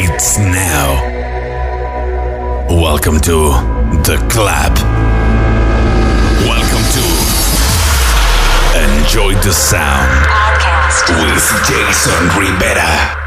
it's now. Welcome to the club. Welcome to Enjoy the Sound Podcast. with Jason Rivera.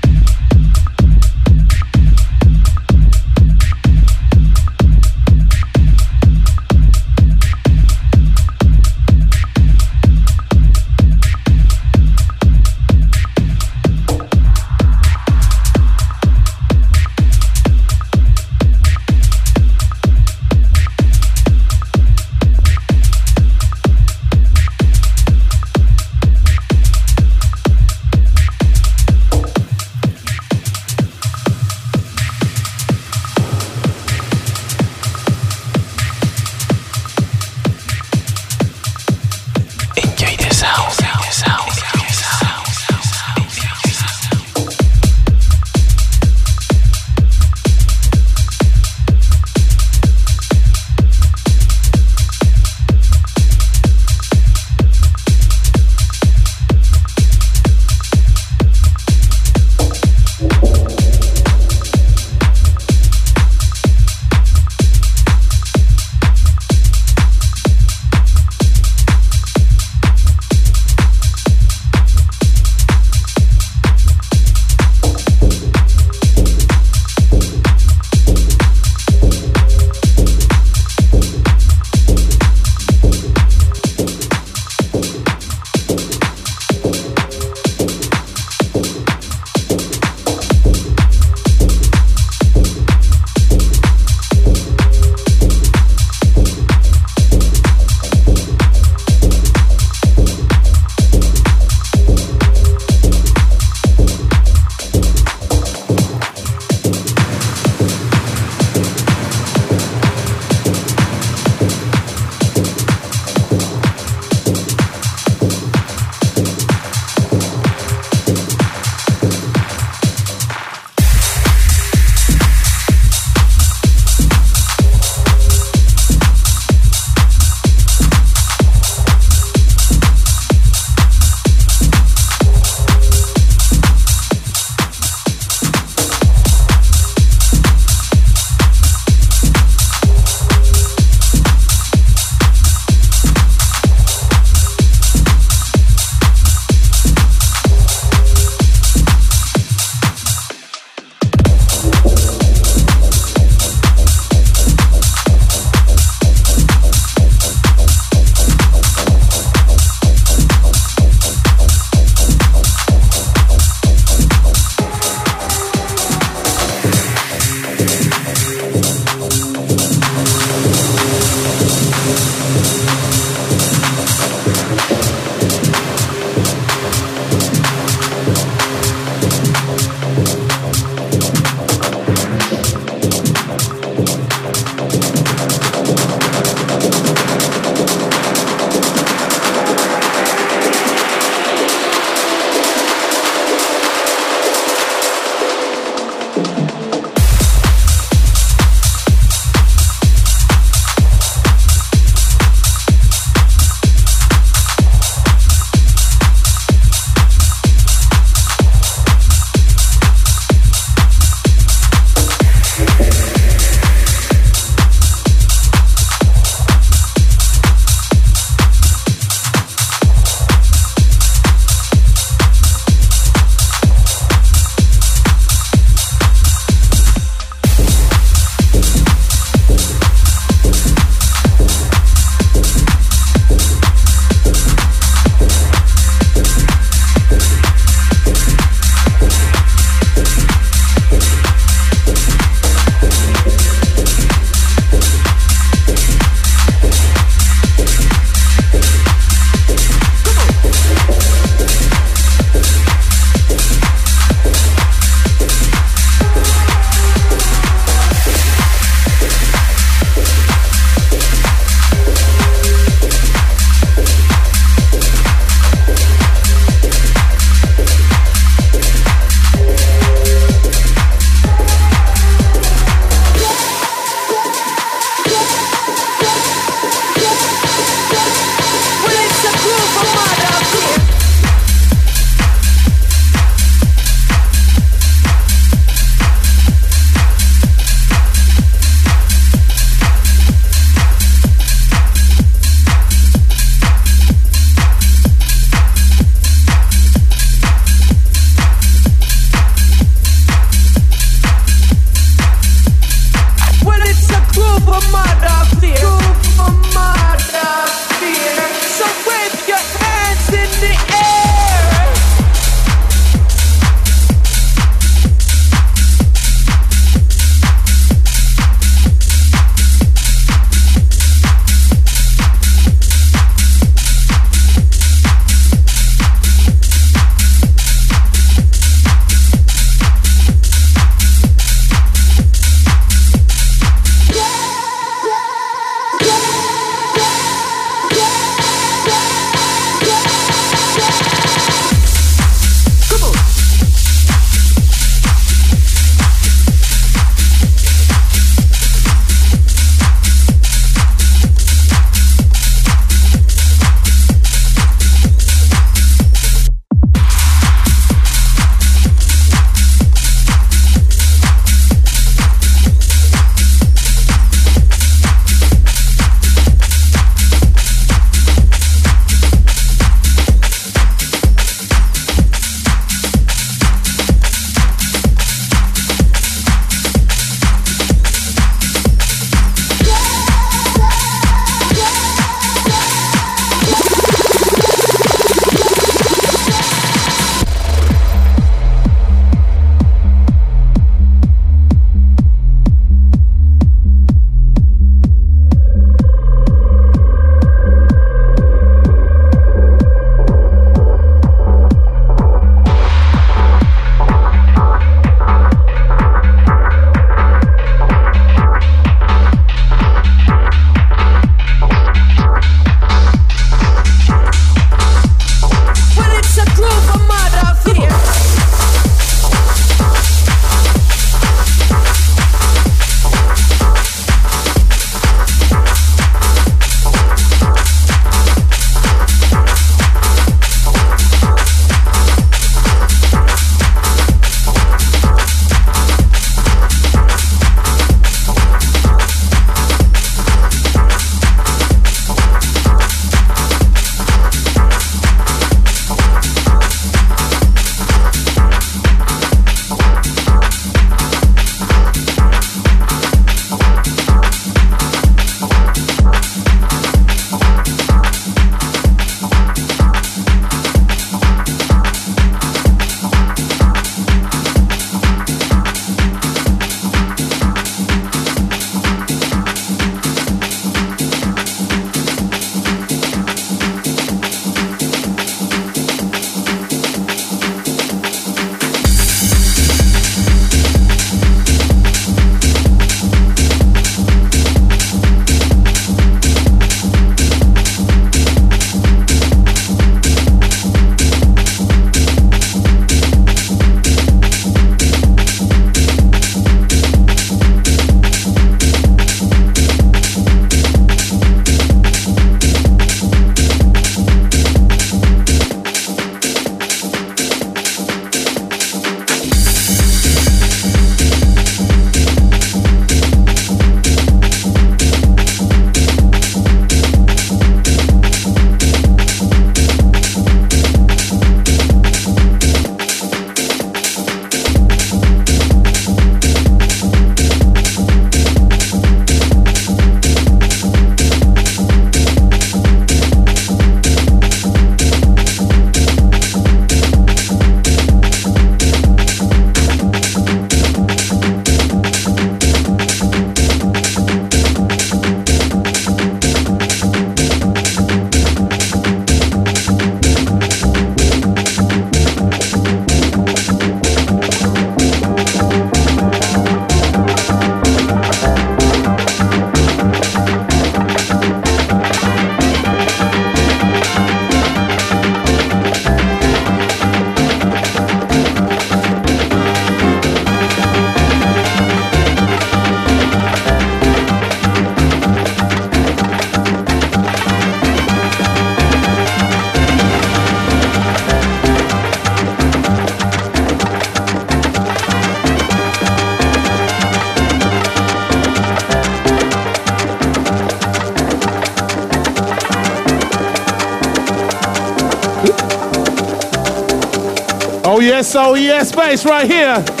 Oh, yes, oh yes, bass right here.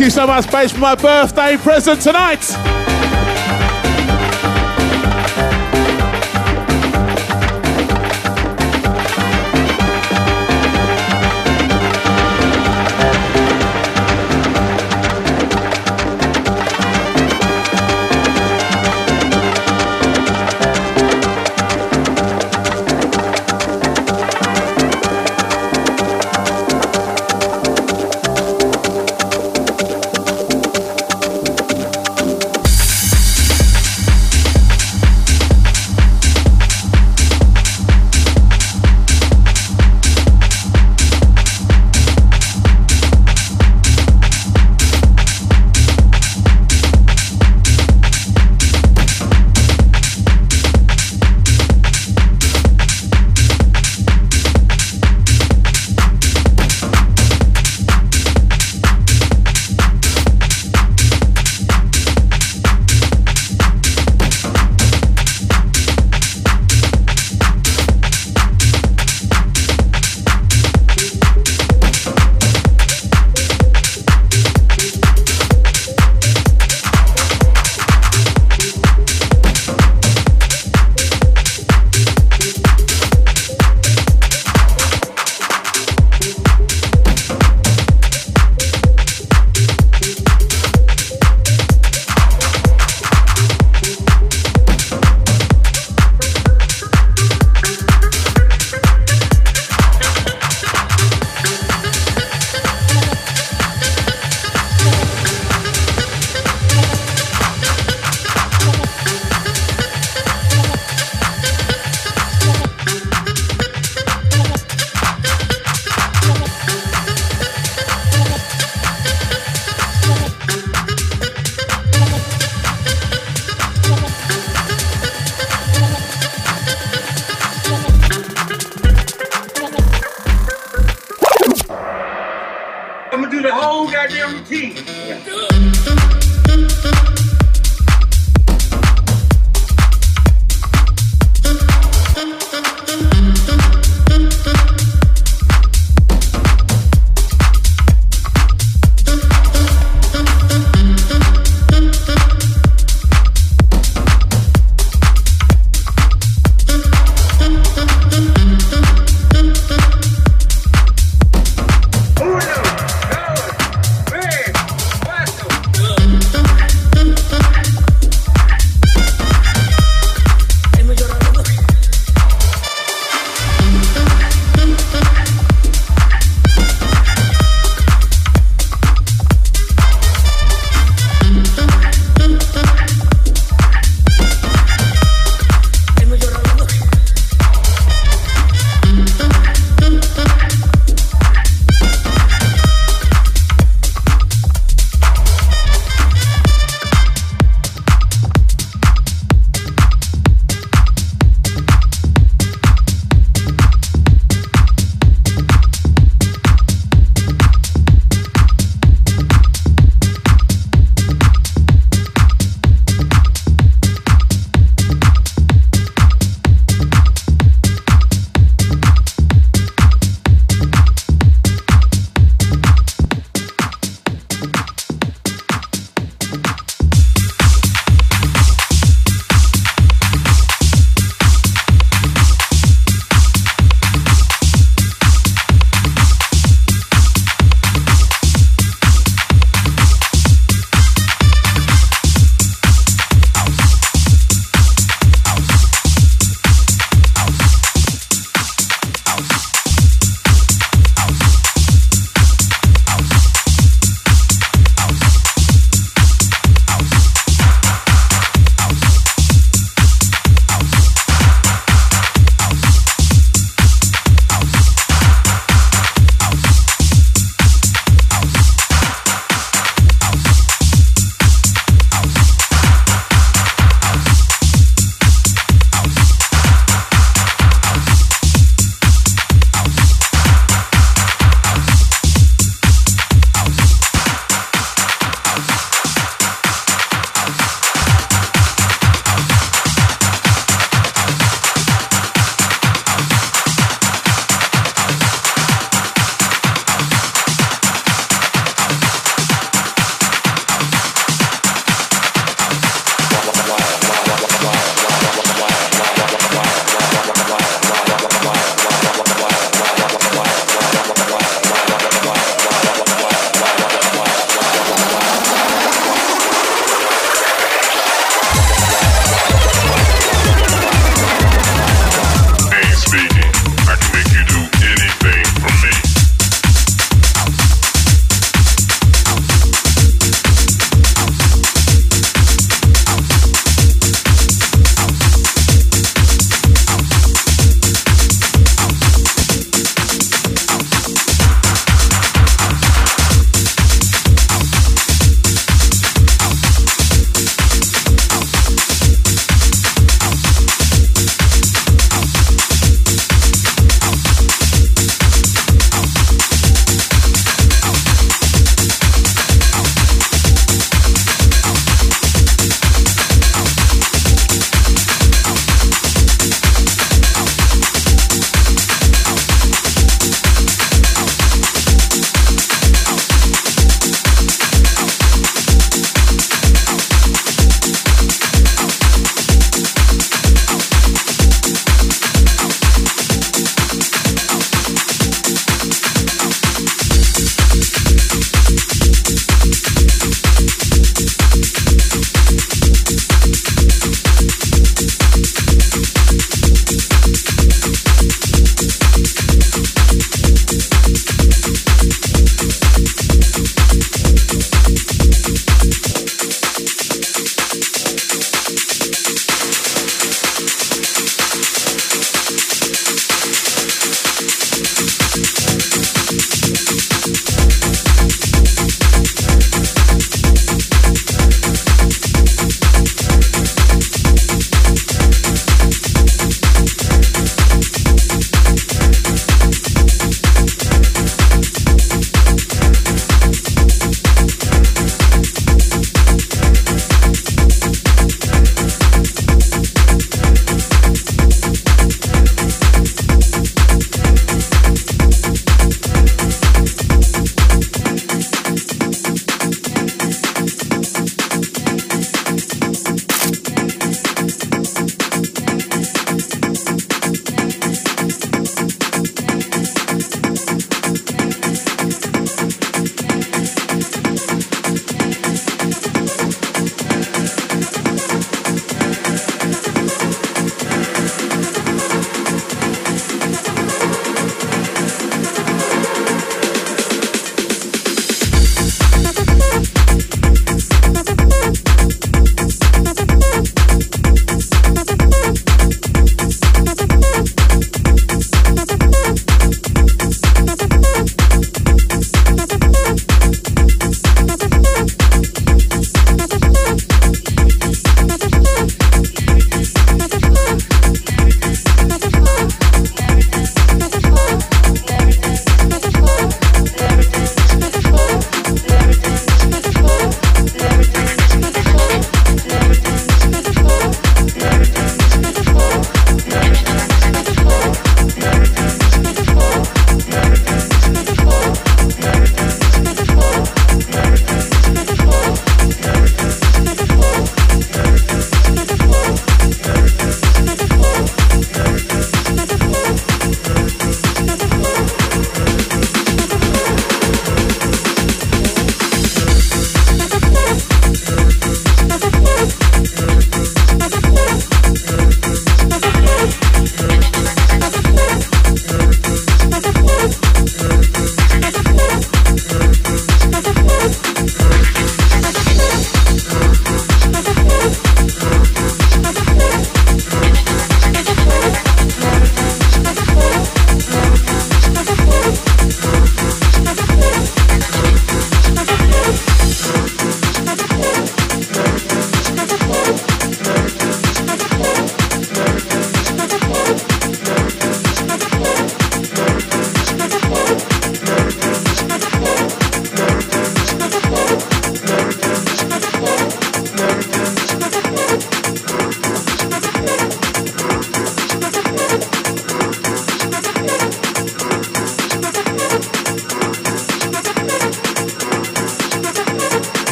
Thank you so much, Bass, for my birthday present tonight.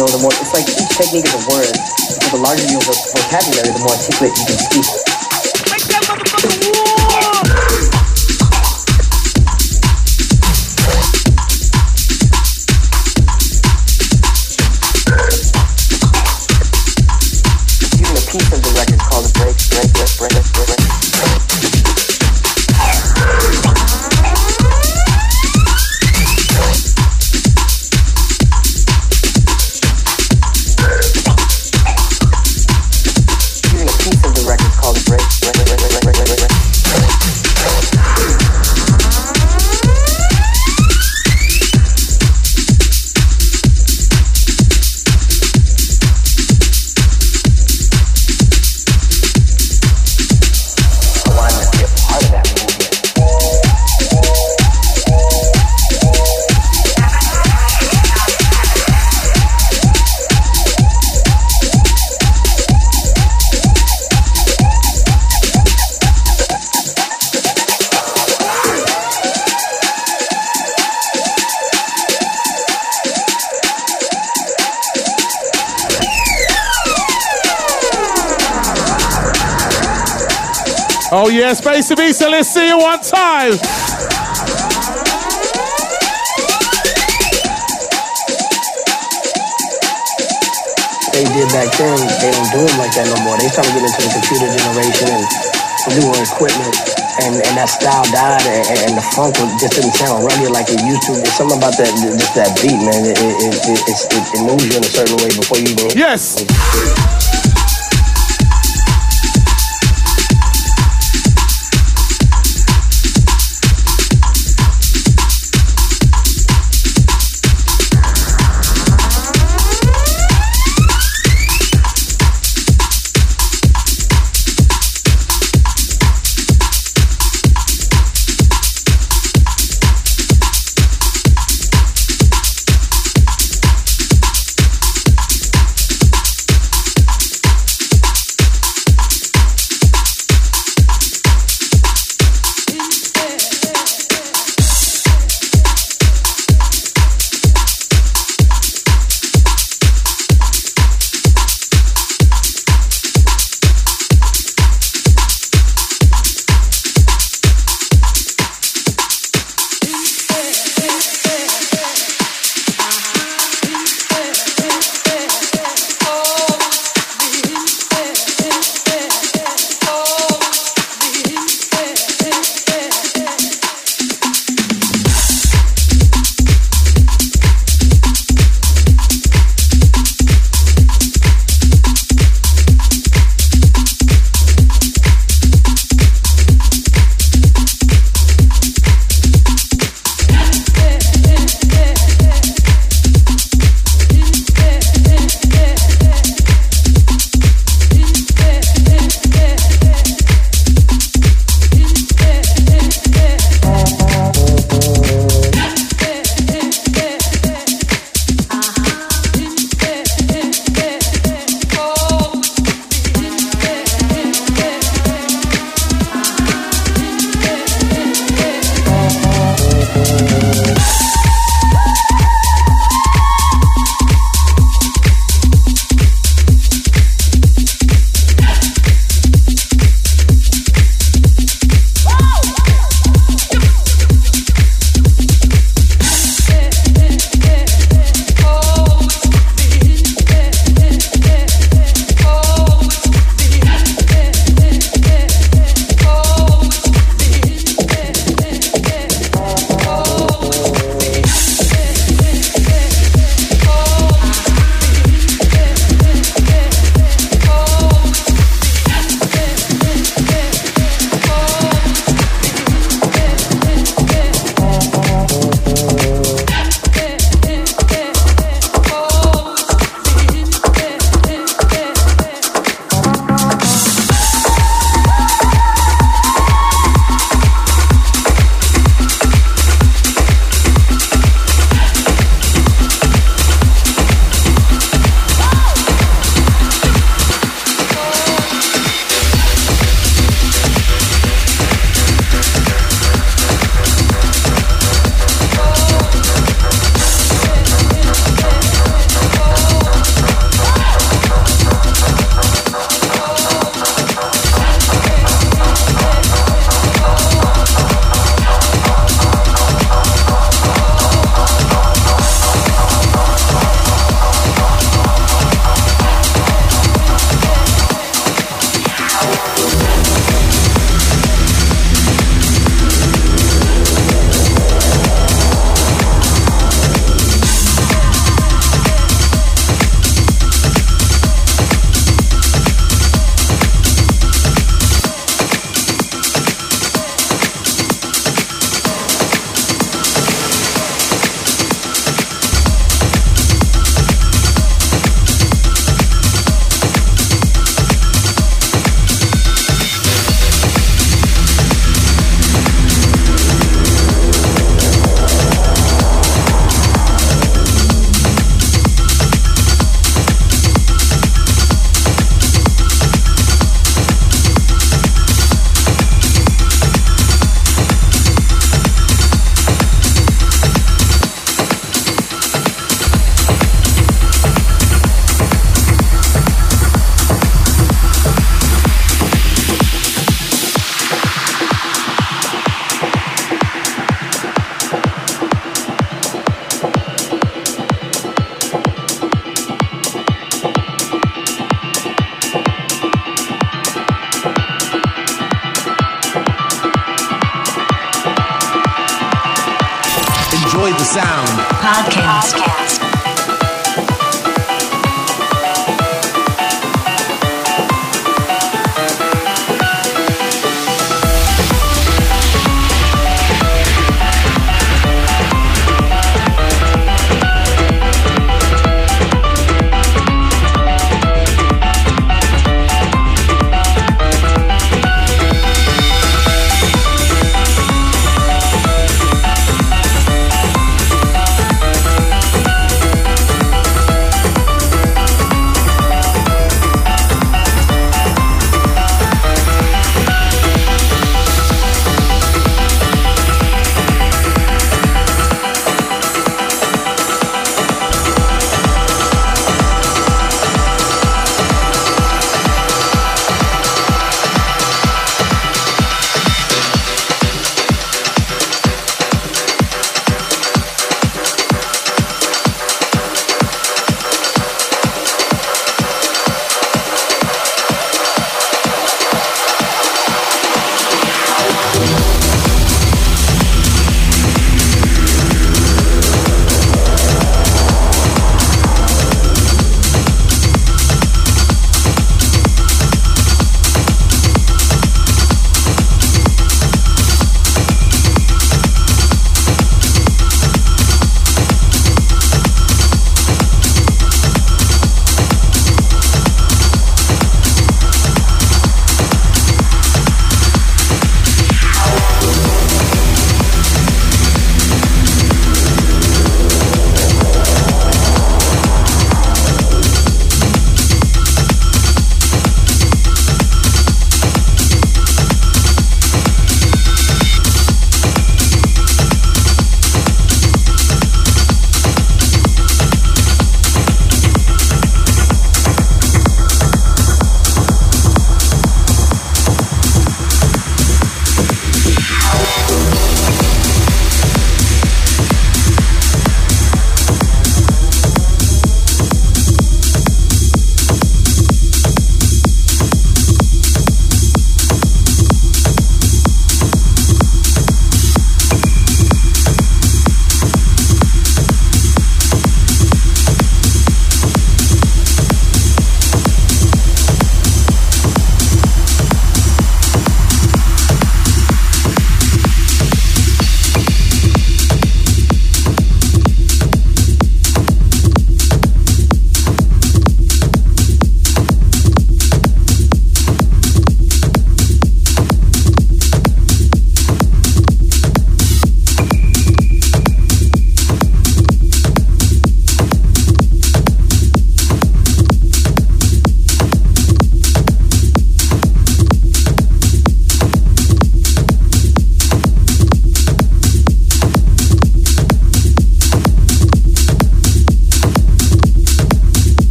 Know, the more it's like each technique is a word. So the larger your vocabulary, the more articulate you can speak. Back then, they don't do them like that no more. They started getting into the computer generation and newer equipment, and, and that style died, and, and the funk was, just didn't sound rugged like it used to. There's something about that, just that beat, man. It, it, it, it's- it, it moves you in a certain way before you even. Yes.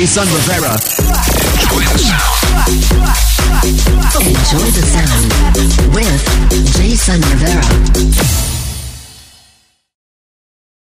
Jason Rivera.